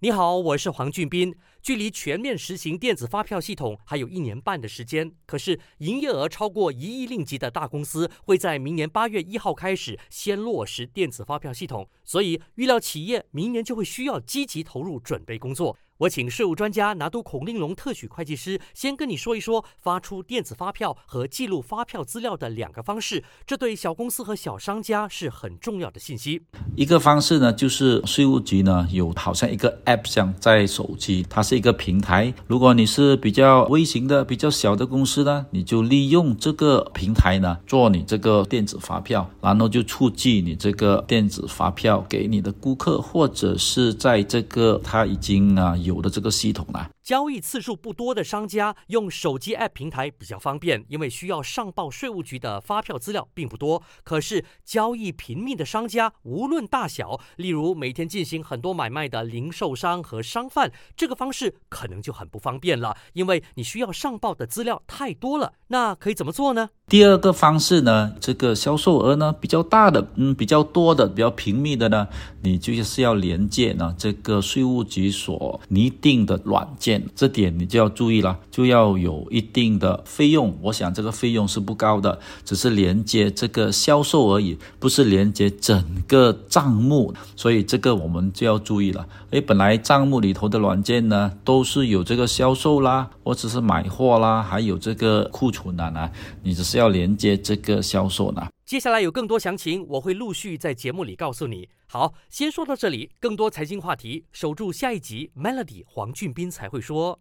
你好，我是黄俊斌。距离全面实行电子发票系统还有一年半的时间，可是营业额超过一亿令吉的大公司会在明年八月一号开始先落实电子发票系统，所以预料企业明年就会需要积极投入准备工作。我请税务专家拿督孔令龙特许会计师先跟你说一说发出电子发票和记录发票资料的两个方式，这对小公司和小商家是很重要的信息。一个方式呢，就是税务局呢有好像一个 App 像在手机，它是一个平台。如果你是比较微型的、比较小的公司呢，你就利用这个平台呢做你这个电子发票，然后就出具你这个电子发票给你的顾客，或者是在这个他已经啊。有的这个系统呢。交易次数不多的商家用手机 App 平台比较方便，因为需要上报税务局的发票资料并不多。可是交易频密的商家，无论大小，例如每天进行很多买卖的零售商和商贩，这个方式可能就很不方便了，因为你需要上报的资料太多了。那可以怎么做呢？第二个方式呢，这个销售额呢比较大的，嗯，比较多的，比较频密的呢，你就是要连接呢这个税务局所拟定的软件，这点你就要注意了，就要有一定的费用。我想这个费用是不高的，只是连接这个销售而已，不是连接整个账目，所以这个我们就要注意了。诶，本来账目里头的软件呢都是有这个销售啦，或者是买货啦，还有这个库存的呢，你只是。要连接这个销售呢？接下来有更多详情，我会陆续在节目里告诉你。好，先说到这里，更多财经话题，守住下一集。Melody 黄俊斌才会说。